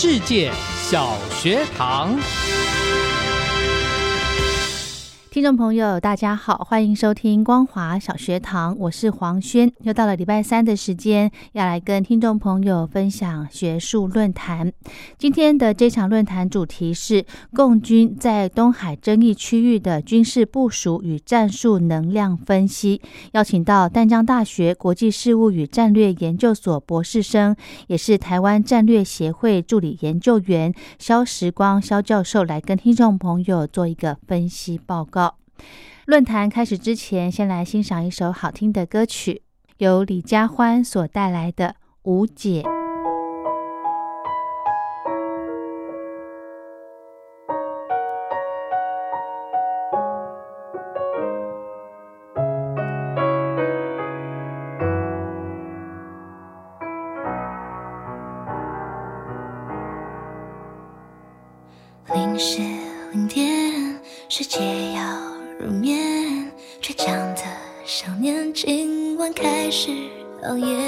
世界小学堂。听众朋友，大家好，欢迎收听光华小学堂，我是黄轩。又到了礼拜三的时间，要来跟听众朋友分享学术论坛。今天的这场论坛主题是共军在东海争议区域的军事部署与战术能量分析，邀请到淡江大学国际事务与战略研究所博士生，也是台湾战略协会助理研究员肖时光肖教授来跟听众朋友做一个分析报告。论坛开始之前，先来欣赏一首好听的歌曲，由李佳欢所带来的《无解》。Oh yeah.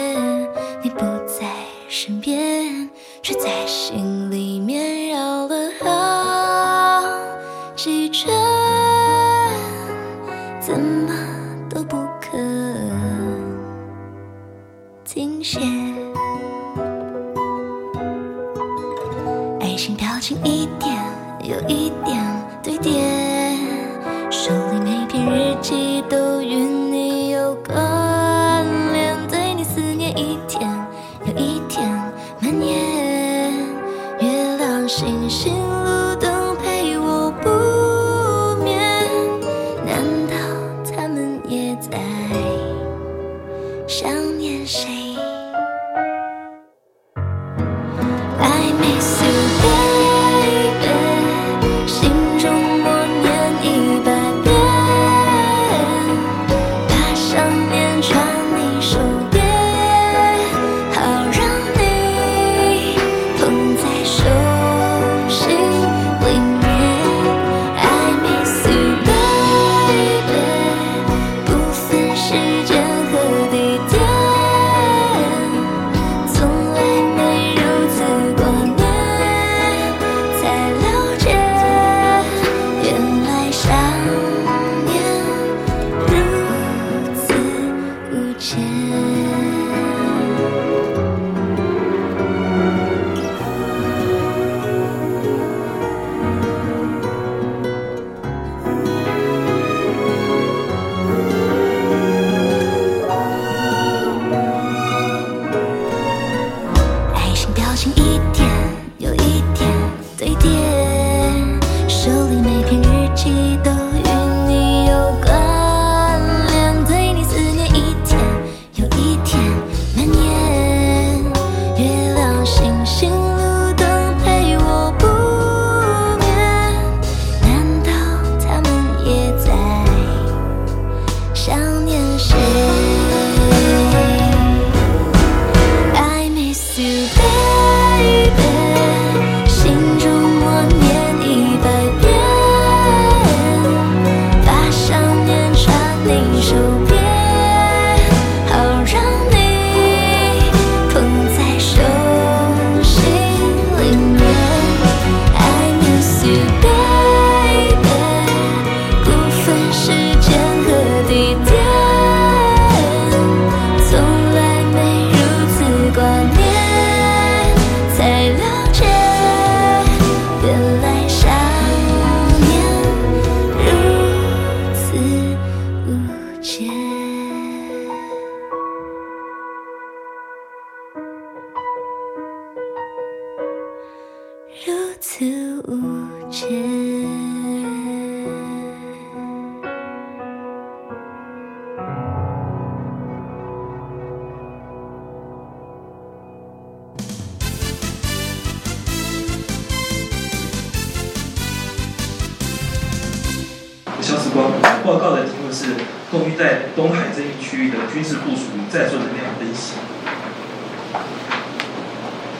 在做能量分析。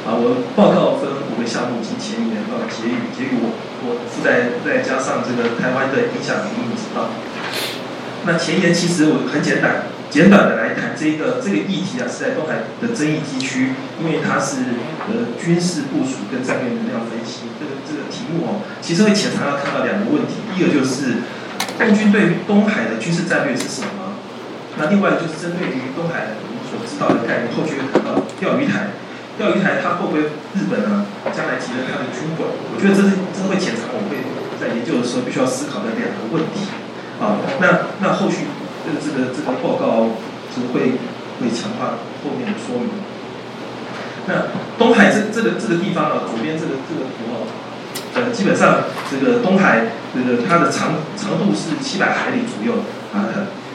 啊，我报告分五个项目及前言到结语，结果我附带再加上这个台湾的影响力，你知道。那前言其实我很简短，简短的来谈这个这个议题啊，是在东海的争议地区，因为它是呃军事部署跟战略能量分析这个这个题目哦，其实会潜藏要看到两个问题，一个就是共军对东海的军事战略是什么？那另外就是针对于东海我们所知道的概念，后续会谈到钓鱼台。钓鱼台它会不会日本呢？将来提了它的军管？我觉得这是这是会潜藏我会在研究的时候必须要思考的两个问题。啊，那那后续这个这个这个报告是会会强化后面的说明。那东海这这个这个地方呢，左边这个这个图哦，呃，基本上这个东海这个它的长长度是七百海里左右啊，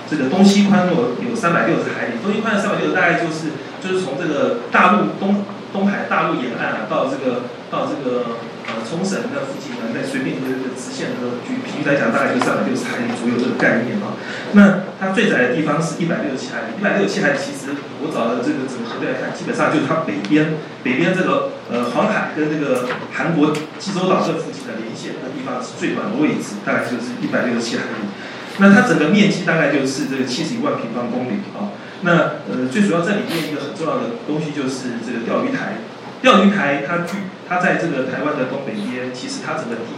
这个东西宽有有三百六十海里，东西宽的三百六十大概就是就是从这个大陆东。东海大陆沿岸啊，到这个到这个呃冲绳的附近呢，再随便一个一个直线的距，平均来讲大概就三百六十海里左右这个概念啊。那它最窄的地方是一百六十七海里，一百六十七海里其实我找的这个整个核对来看，基本上就是它北边北边这个呃黄海跟这个韩国济州岛这附近的连线的地方是最短的位置，大概就是一百六十七海里。那它整个面积大概就是这个七十一万平方公里啊。那呃，最主要这里面一个很重要的东西就是这个钓鱼台。钓鱼台它距它在这个台湾的东北边，其实它整个地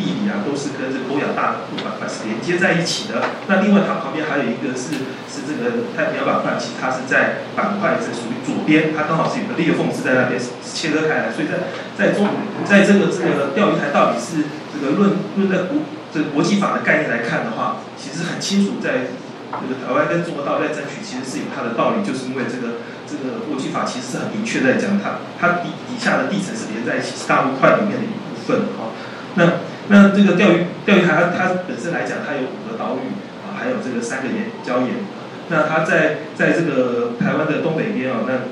地理啊都是跟这个欧亚大陆板块是连接在一起的。那另外它旁边还有一个是是这个太平洋板块，其实它是在板块是属于左边，它刚好是有个裂缝是在那边切割开来。所以在在中在这个这个钓鱼台到底是这个论论在国这个国际法的概念来看的话，其实很清楚在。这个台湾跟中国大陆在争取，其实是有它的道理，就是因为这个这个国际法其实是很明确在讲，它它底底下的地层是连在一起，是大陆块里面的一部分啊。那那这个钓鱼钓鱼台它它本身来讲，它有五个岛屿啊，还有这个三个岩礁岩。那它在在这个台湾的东北边啊，那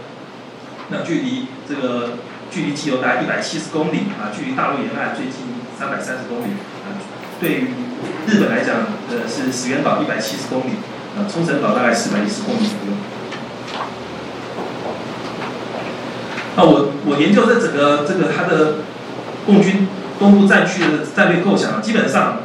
那距离这个距离基流大概一百七十公里啊，距离大陆沿岸最近三百三十公里啊，对于。日本来讲，呃，是石垣岛一百七十公里，啊，冲绳岛大概四百一十公里左右。那我我研究这整个这个它的共军东部战区的战略构想，基本上，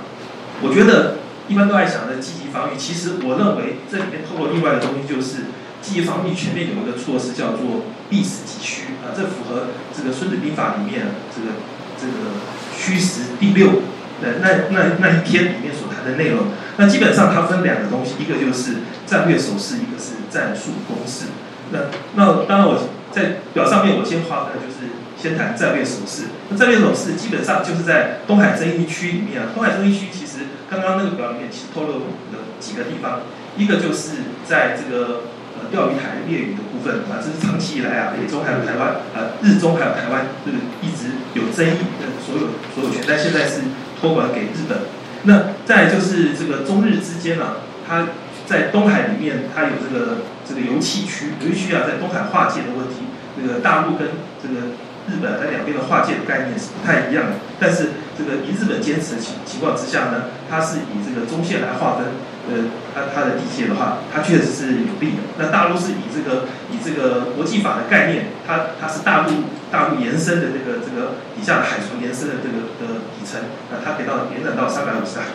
我觉得一般都爱想着积极防御，其实我认为这里面透露另外的东西，就是积极防御全面有一个措施叫做避实击虚啊，这符合这个《孙子兵法》里面这个这个虚实第六。那那那一篇里面所谈的内容，那基本上它分两个东西，一个就是战略手势，一个是战术公式。那那当然我在表上面我先画的就是先谈战略手势。那战略手势基本上就是在东海争议区里面啊，东海争议区其实刚刚那个表里面其实透露了几个地方，一个就是在这个呃钓鱼台列屿的部分啊，这是长期以来啊，北中还有台湾啊，日中还有台湾这个一直有争议的所有所有权，但现在是。托管给日本，那再就是这个中日之间啊，它在东海里面，它有这个这个油气区，油气区啊，在东海划界的问题，这个大陆跟这个日本在两边的划界的概念是不太一样的。但是这个以日本坚持的情情况之下呢，它是以这个中线来划分，呃，它它的地界的话，它确实是有利的。那大陆是以这个以这个国际法的概念，它它是大陆。大陆延伸的这个这个底下的海床延伸的这个的底层，那它可以到延展到三百五十海，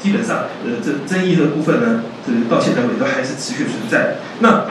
基本上呃这争议的部分呢，这个到现在为止都还是持续存在。那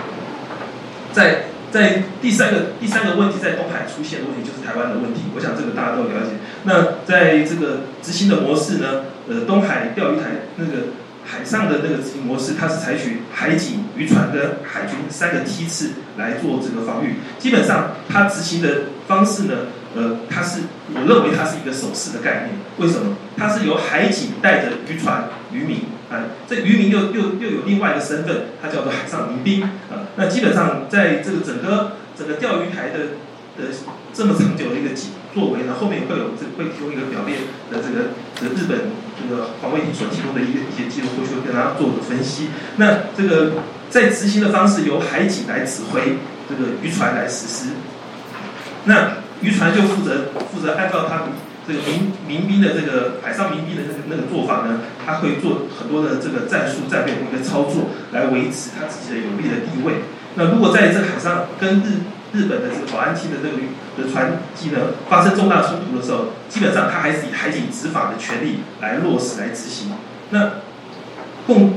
在在第三个第三个问题在东海出现的问题就是台湾的问题，我想这个大家都了解。那在这个执行的模式呢，呃东海钓鱼台那个。海上的那个执行模式，它是采取海警、渔船跟海军三个梯次来做这个防御。基本上，它执行的方式呢，呃，它是我认为它是一个手势的概念。为什么？它是由海警带着渔船、渔民啊，这渔民又又又有另外一个身份，它叫做海上民兵啊。那基本上在这个整个整个钓鱼台的的这么长久的一个作为呢，后面会有这会提供一个表列的这个这个日本这个防卫厅所提供的一个一些技术，或许会跟大家做个分析。那这个在执行的方式由海警来指挥，这个渔船来实施。那渔船就负责负责按照他这个民民兵的这个海上民兵的那个那个做法呢，他会做很多的这个战术战略的一个操作，来维持他自己的有利的地位。那如果在这海上跟日日本的这个保安厅的这个的船机呢发生重大冲突的时候，基本上他还是以海警执法的权利来落实来执行。那共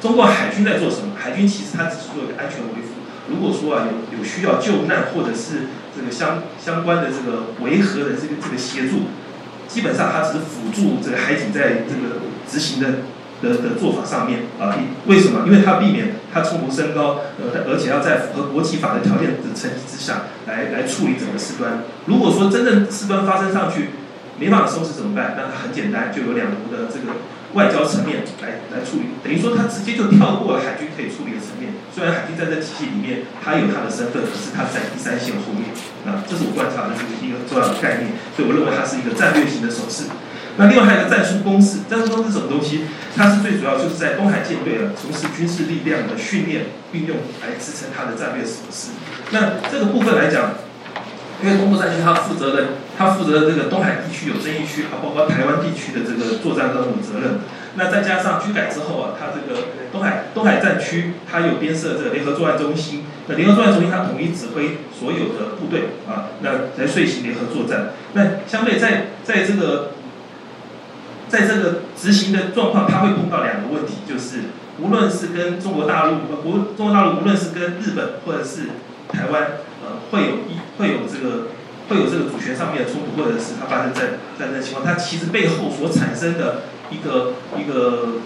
中国海军在做什么？海军其实它只是做一个安全维护。如果说啊有有需要救难或者是这个相相关的这个维和的这个这个协助，基本上它只是辅助这个海警在这个执行的的的做法上面啊。为什么？因为它避免它冲突升高，呃，而且要在符合国际法的条件的层级之下来来处理整个事端。如果说真正事端发生上去没办法收拾怎么办？那它很简单，就有两国的这个。外交层面来来处理，等于说他直接就跳过了海军可以处理的层面。虽然海军在这体系里面，他有他的身份，可是他在第三线后面。那这是我观察的一个一个重要的概念，所以我认为它是一个战略型的手势。那另外还有一个战术公式，战术公式什么东西？它是最主要就是在东海舰队啊从事军事力量的训练运用来支撑它的战略手势。那这个部分来讲。因为东部战区它负责的，它负责的这个东海地区有争议区，啊包括台湾地区的这个作战任务责任。那再加上军改之后啊，它这个东海东海战区它有编设这个联合作战中心。那联合作战中心它统一指挥所有的部队啊，那来遂行联合作战。那相对在在这个在这个执行的状况，它会碰到两个问题，就是无论是跟中国大陆，无中国大陆无论是跟日本或者是台湾。会有一会有这个会有这个主权上面的冲突，或者是它发生在战争情况，它其实背后所产生的一个一个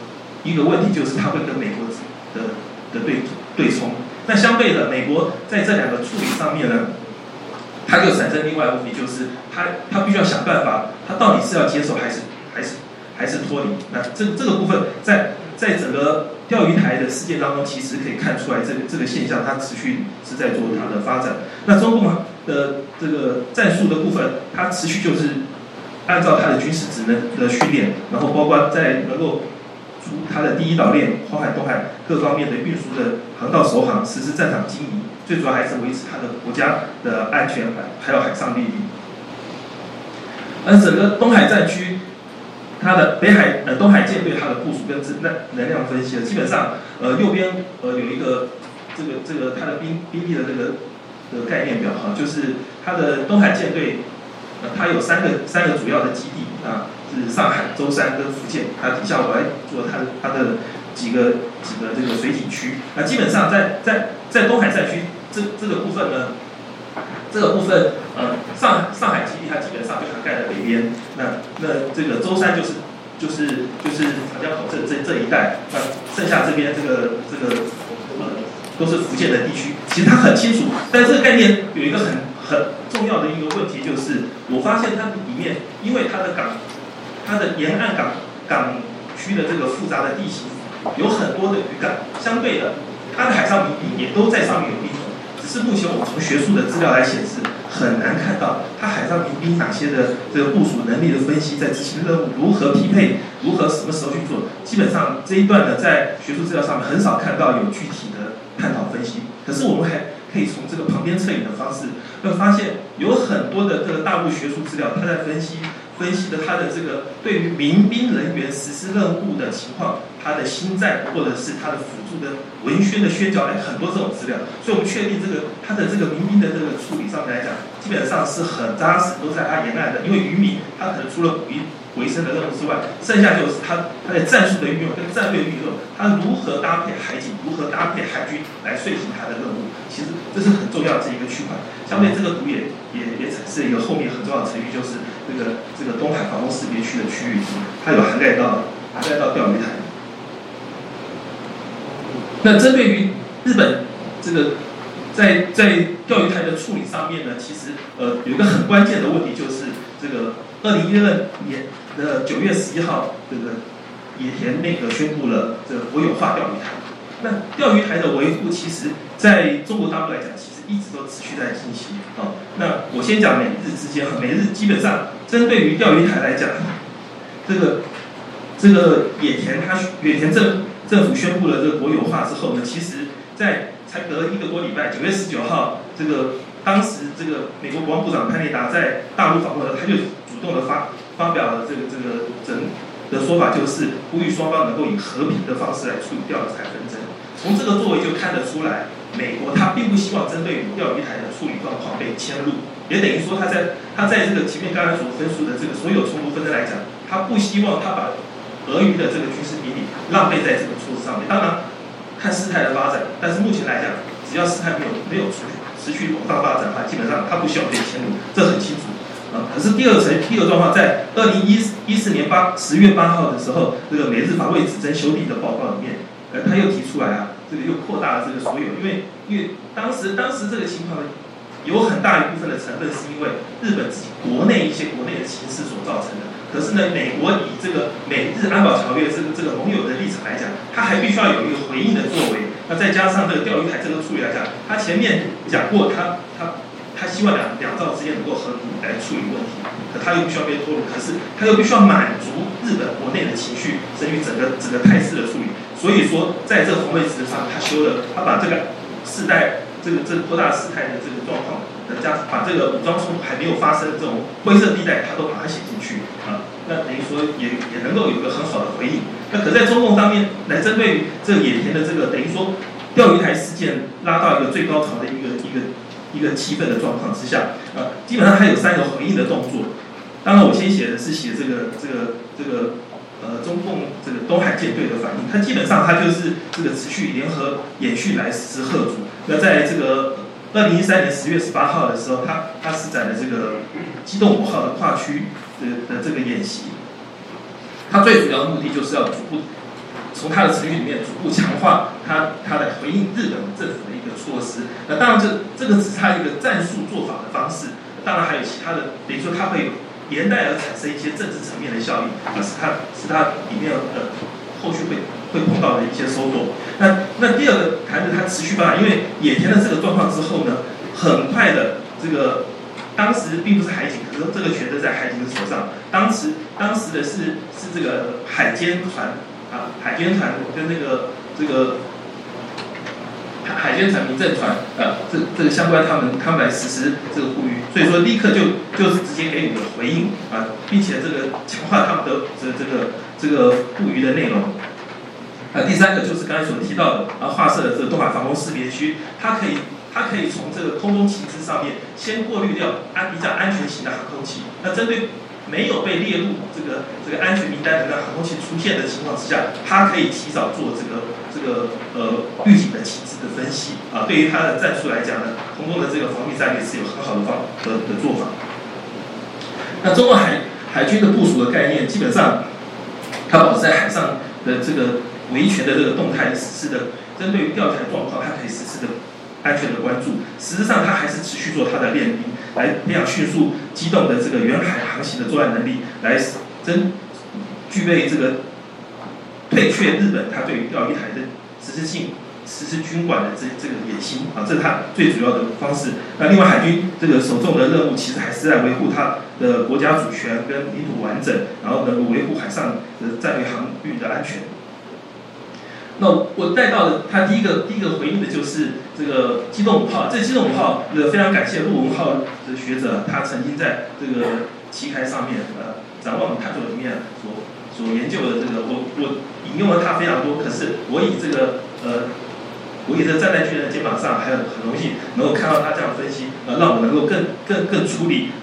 一个问题，就是它会跟美国的的对对冲。那相对的，美国在这两个处理上面呢，它就产生另外一个问题，就是它它必须要想办法，它到底是要接受还是还是还是脱离？那这这个部分在在整个。钓鱼台的事件当中，其实可以看出来，这个这个现象它持续是在做它的发展。那中共的这个战术的部分，它持续就是按照它的军事职能的训练，然后包括在能够出它的第一岛链、黄海、东海各方面的运输的航道首航，实施战场经营，最主要还是维持它的国家的安全，还有海上利益。而整个东海战区。它的北海呃东海舰队它的部署跟能能量分析，基本上呃右边呃有一个这个这个它的兵兵力的这个的概念表哈，就是它的东海舰队呃它有三个三个主要的基地啊，是上海、舟山跟福建，它底下我来做它的它的几个几个这个水警区，那基本上在在在东海战区这这个部分呢。这个部分，呃，上上海基地它基本上就涵盖在北边，那那这个舟山就是就是就是长江口这这这一带，那剩下这边这个这个呃都是福建的地区，其实它很清楚，但这个概念有一个很很重要的一个问题，就是我发现它里面因为它的港，它的沿岸港港区的这个复杂的地形，有很多的渔港，相对的，它的海上民兵也都在上面有立。是目前我们从学术的资料来显示，很难看到它海上民兵哪些的这个部署能力的分析，在执行任务如何匹配，如何什么时候去做。基本上这一段呢，在学术资料上面很少看到有具体的探讨分析。可是我们还可以从这个旁边侧影的方式，会发现有很多的这个大陆学术资料，它在分析。分析的他的这个对于民兵人员实施任务的情况，他的心战或者是他的辅助的文宣的宣教，哎，很多这种资料，所以我们确定这个他的这个民兵的这个处理上面来讲，基本上是很扎实，都在他沿岸的。因为渔民他可能除了捕鱼为生的任务之外，剩下就是他他的战术的运用跟战略运用，他如何搭配海警，如何搭配海军来遂行他的任务，其实这是很重要的这一个区块。相对这个图也也也展示一个后面很重要的程序，就是。这个这个东海防空识别区的区域，它有涵盖到涵盖到钓鱼台。那针对于日本这个在在钓鱼台的处理上面呢，其实呃有一个很关键的问题，就是这个二零一二年的九月十一号，这个野田内阁宣布了这个国有化钓鱼台。那钓鱼台的维护，其实在中国大陆来讲，其实。一直都持续在进行啊。那我先讲美日之间，美日基本上针对于钓鱼台来讲，这个这个野田他野田政府政府宣布了这个国有化之后呢，其实在才隔一个多礼拜，九月十九号，这个当时这个美国国防部长潘内达在大陆访问了，他就主动的发发表了这个这个整的说法，就是呼吁双方能够以和平的方式来处理钓鱼台纷争。从这个作为就看得出来，美国他并不希望针对钓鱼台的处理状况被迁入，也等于说他在他在这个前面刚才所分述的这个所有冲突纷争来讲，他不希望他把俄语的这个军事兵力浪费在这个措施上面。当然，看事态的发展，但是目前来讲，只要事态没有没有持续持续往上发展的话，基本上他不需要被迁入，这很清楚。啊，可是第二层第二状况，在二零一一四年八十月八号的时候，这个美日防卫指针修订的报告里面。呃，他又提出来啊，这个又扩大了这个所有，因为因为当时当时这个情况呢，有很大一部分的成分是因为日本自己国内一些国内的形势所造成的。可是呢，美国以这个美日安保条约这个这个盟友的立场来讲，他还必须要有一个回应的作为。那再加上这个钓鱼台这个处理来讲，他前面讲过，他他他希望两两造之间能够和平来处理问题，可他又不需要被拖入，可是他又必须要满足日本国内的情绪，至于整个整个态势的处理。所以说，在这个防卫指上，他修了，他把这个世代这个这扩大事态的这个状况，加把这个武装冲突还没有发生的这种灰色地带，他都把它写进去。那等于说也也能够有个很好的回应。那可在中共方面来针对这个野田的这个等于说钓鱼台事件拉到一个最高潮的一个一个一个气氛的状况之下啊，基本上还有三个回应的动作。当然，我先写的是写这个这个这个。呃，中共这个东海舰队的反应，它基本上它就是这个持续联合演训来实施贺主。那在这个二零一三年十月十八号的时候，他他施展了这个机动五号的跨区的的这个演习。它最主要的目的就是要逐步从它的成语里面逐步强化它它的回应日本政府的一个措施。那当然这这个只是它一个战术做法的方式，当然还有其他的，等于说它会有。连带而产生一些政治层面的效应，啊，是它是它里面的后续会会碰到的一些收获。那那第二个谈的它持续发展，因为野田的这个状况之后呢，很快的这个当时并不是海警，可是这个权责在海警的手上。当时当时的是是这个海监船啊，海监船跟那个这个。海海监船、民政船，呃，这这个相关他们他们来实施这个呼吁，所以说立刻就就是直接给予了回应啊，并且这个强化他们的这这个这个呼吁的内容。啊，第三个就是刚才所提到的啊，画设的这个东海防空识别区，它可以它可以从这个空中旗帜上面先过滤掉安比较安全型的航空器，那针对。没有被列入这个这个安全名单的那航空器出现的情况之下，它可以提早做这个这个呃预警的旗帜的分析啊。对于它的战术来讲呢，空中的这个防御战略是有很好的方的的做法。那中国海海军的部署的概念，基本上它保持在海上的这个维权的。这个动态实施的，针对于钓台状况，它可以实施的。安全的。关注，实质上它还是持续做它的。练兵，来培养迅速机动的。这个远海航行的。作战能力，来真具备这个退却日本他对于钓鱼台的。实质性实施军管的。这这个野心啊，这是他最主要的。方式。那另外海军这个首重的。任务，其实还是在维护他的。国家主权跟领土完整，然后能够维护海上的。战略航域的。安全。那我带到的，他第一个第一个回应的就是这个机动五号。这机动五号，呃，非常感谢陆文浩的学者，他曾经在这个期刊上面，呃，展望探索里面所所研究的这个，我我引用了他非常多。可是我以这个呃，我以这站在巨人的肩膀上，还有很荣幸能够看到他这样分析，呃，让我能够更更更处理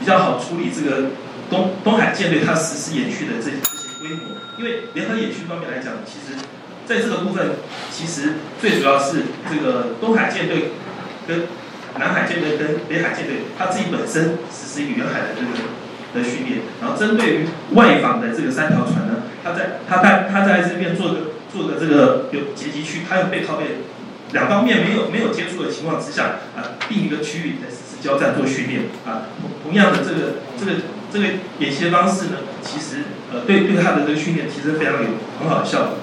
比较好处理这个东东海舰队它实施演训的这这些规模。因为联合演训方面来讲，其实。在这个部分，其实最主要是这个东海舰队跟南海舰队跟北海舰队，它自己本身实施远海的这个的训练，然后针对于外访的这个三条船呢，它在它在它在这边做个做个这个有截击区，它有背靠背，两方面没有没有接触的情况之下，啊，定一个区域在实施交战做训练，啊，同样的这个这个这个演习方式呢，其实呃对对它的这个训练提升非常有很好的效果。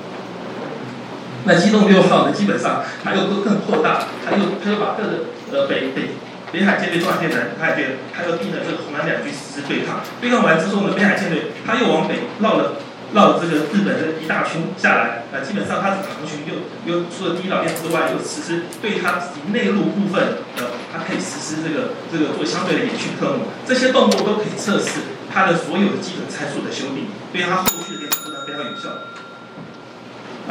那机动六号呢？基本上它又更更扩大，它又它又把各个呃北北北海舰队、东海舰队、南海舰队，还有并了这个红蓝两军实施对抗。对抗完之后呢，北海舰队他又往北绕了绕了这个日本的一大圈下来，啊，基本上他的航巡又又除了第一岛链之外，又实施对他自己内陆部分呃，它可以实施这个这个做相对的演训科目，这些动作都可以测试它的所有的基本参数的修订，对它后续的联合作战非常有效。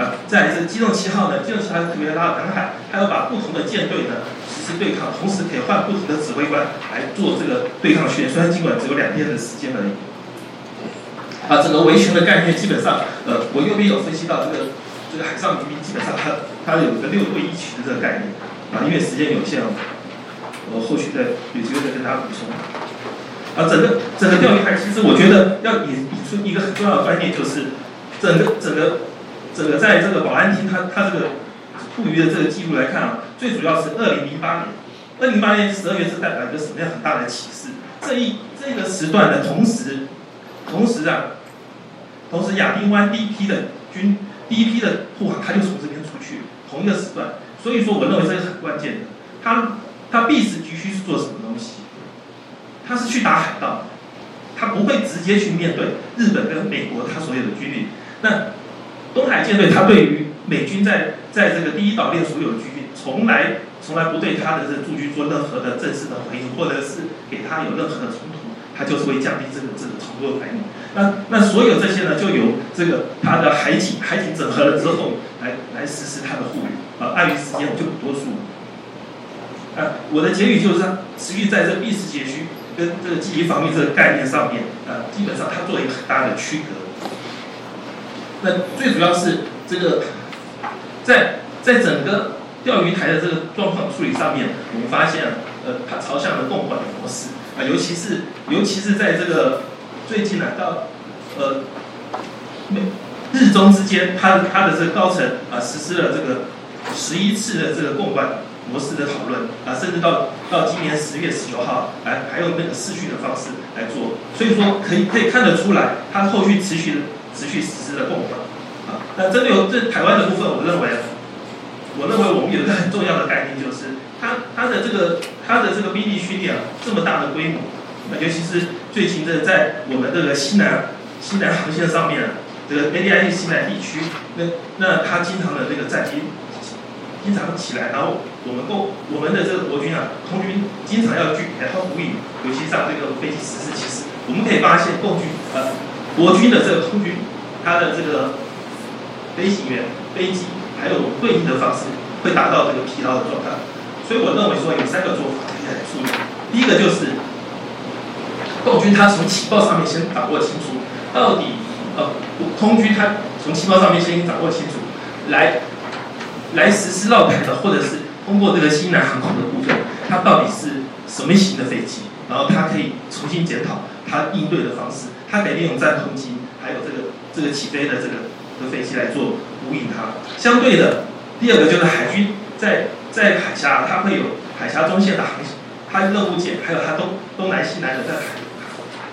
啊，再来是机动七号呢，机动七号特别拉到南海，它要把不同的舰队呢实施对抗，同时可以换不同的指挥官来做这个对抗训练。虽然尽管只有两天的时间而已。啊，整个维权的概念基本上，呃，我右边有分析到这个这个海上民兵，基本上它它有一个六对一群的这个概念。啊，因为时间有限，我后续再有机会再跟大家补充。啊，整个整个钓鱼台，其实我觉得要引引出一个很重要的观念，就是整个整个。这个在这个保安厅，它它这个捕鱼的这个记录来看啊，最主要是二零零八年，二零零八年十二月是代表一个什么样很大的启示？这一这个时段的同时，同时啊，同时亚丁湾第一批的军第一批的护航，它就从这边出去，同一个时段，所以说我认为这是很关键的。他他必时急需是做什么东西？他是去打海盗，他不会直接去面对日本跟美国他所有的军力，那。东海舰队，他对于美军在在这个第一岛链所有的军，从来从来不对他的这驻军做任何的正式的回应，或者是给他有任何的冲突，他就是会降低这个这个冲突的排名。那那所有这些呢，就由这个他的海警海警整合了之后，来来实施他的护理。啊，碍于时间，我就不多说。啊，我的结语就是持续在这避实解虚跟这个积极防御这个概念上面，啊，基本上它做一个很大的区隔。那最主要是这个，在在整个钓鱼台的这个状况处理上面，我们发现，呃，它朝向了共管的模式啊，尤其是尤其是在这个最近呢，到呃，日中之间，它的它的这个高层啊，实施了这个十一次的这个共管模式的讨论啊，甚至到到今年十月十九号，来还用那个视讯的方式来做，所以说可以可以看得出来，它后续持续的。持续实施的共管啊，那针对这台湾的部分，我认为，我认为我们有一个很重要的概念，就是它它的这个它的这个兵力训练啊，这么大的规模，那尤其是最近的在我们这个西南西南航线上面，这个 A D I 西南地区，那那它经常的这个战机经常起来，然后我们共我们的这个国军啊，空军经常要去给它呼应，尤其像这个飞机十四七四，我们可以发现共军呃。国军的这个空军，它的这个飞行员、飞机，还有对应的方式，会达到这个疲劳的状态。所以我认为说有三个做法可以来处理。第一个就是，共军他从情报上面先掌握清楚，到底呃空军他从情报上面先掌握清楚，来来实施绕台的，或者是通过这个西南航空的部分，它到底是什么型的飞机，然后它可以重新检讨它应对的方式。它可以利用战空机，还有这个这个起飞的这个的飞机来做呼应它。相对的，第二个就是海军在在海峡，它会有海峡中线的航行，它任务舰，还有它东东南西南的在海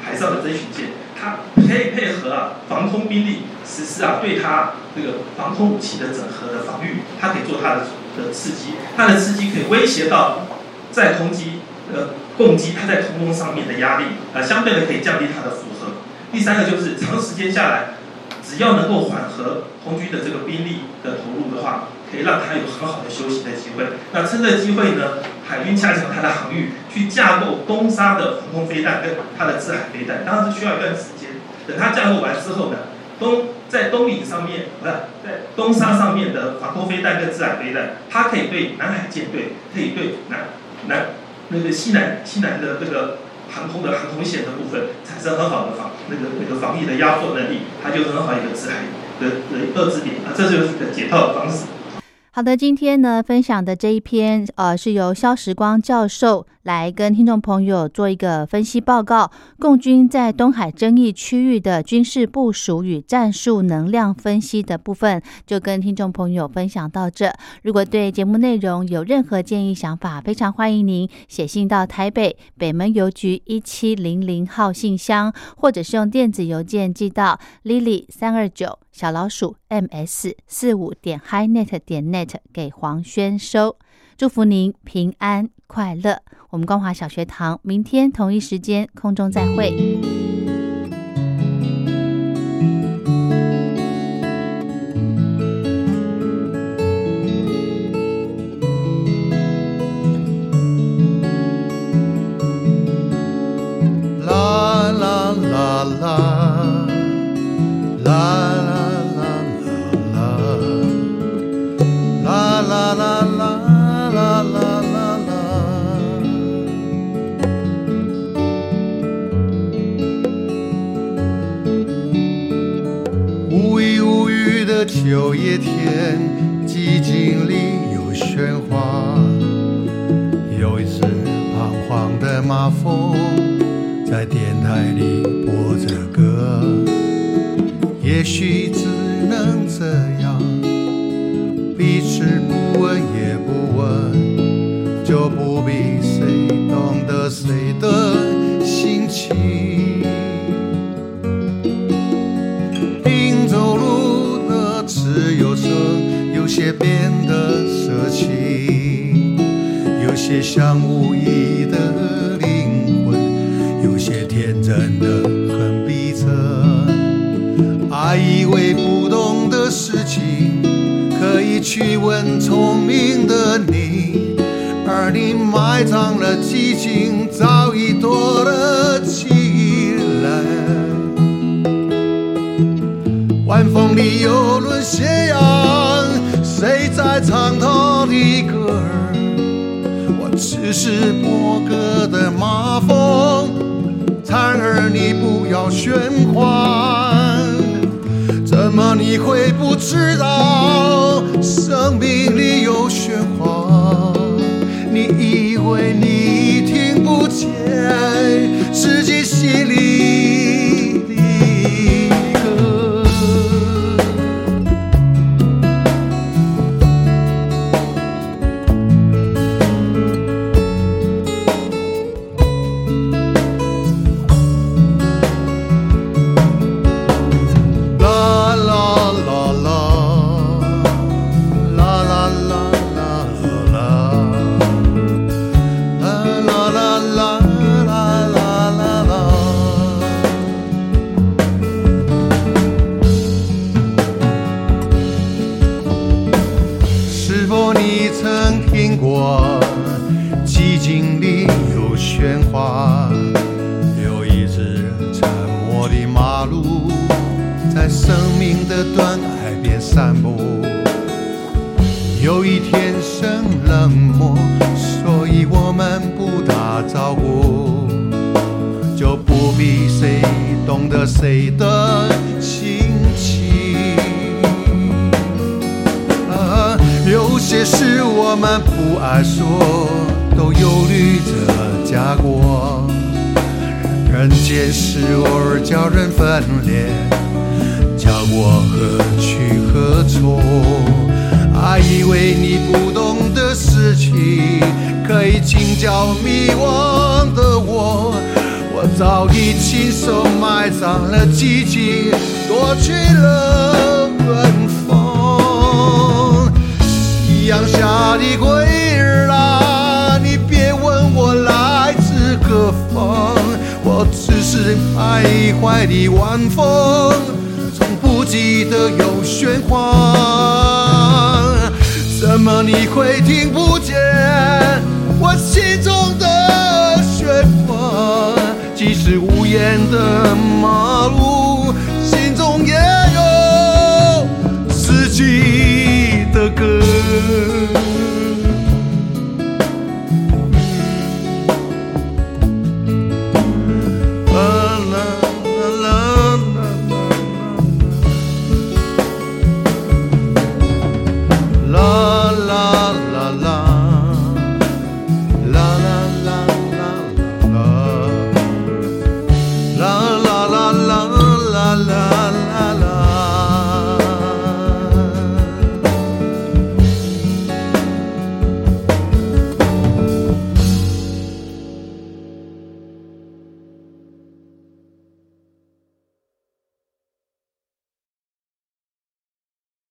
海上的侦巡舰，它可以配合啊防空兵力实施啊对它这个防空武器的整合的防御，它可以做它的的刺激，它的刺激可以威胁到在空机呃攻击它在空中上面的压力，啊相对的可以降低它的负荷。第三个就是长时间下来，只要能够缓和空军的这个兵力的投入的话，可以让它有很好的休息的机会。那趁这机会呢，海军加强它的航域，去架构东沙的防空飞弹跟它的制海飞弹，当然是需要一段时间。等它架构完之后呢，东在东引上面不是在东沙上面的防空飞弹跟制海飞弹，它可以对南海舰队，可以对南南那个西南西南的这个。航空的航空线的部分产生很好的防那个那个防疫的压迫能力，它就很好一个制海的的遏制点啊，这就是一个解套的方式。好的，今天呢分享的这一篇，呃，是由肖时光教授来跟听众朋友做一个分析报告。共军在东海争议区域的军事部署与战术能量分析的部分，就跟听众朋友分享到这。如果对节目内容有任何建议想法，非常欢迎您写信到台北北门邮局一七零零号信箱，或者是用电子邮件寄到 lily 三二九。小老鼠 ms 四五点 hinet 点 net 给黄轩收，祝福您平安快乐。我们光华小学堂明天同一时间空中再会。自由车，有些变得奢侈，有些像无意的灵魂。有些天真的很逼真，爱以为不懂的事情，可以去问聪明的你，而你埋藏了激情，在唱他的歌儿？我只是播歌的马蜂。蝉儿，你不要喧哗，怎么你会不知道生命里有喧哗？你以为你听不见自己心里比谁懂得谁的心情。啊，有些事我们不爱说，都忧虑着家国。人间事偶尔叫人分裂，叫我何去何从？还以为你不懂的事情，可以请教迷惘的我。我早已亲手埋葬了寂静，夺去了温风。夕阳下的归儿啊，你别问我来自何方，我只是徘徊的晚风，从不记得有喧哗。怎么你会听不见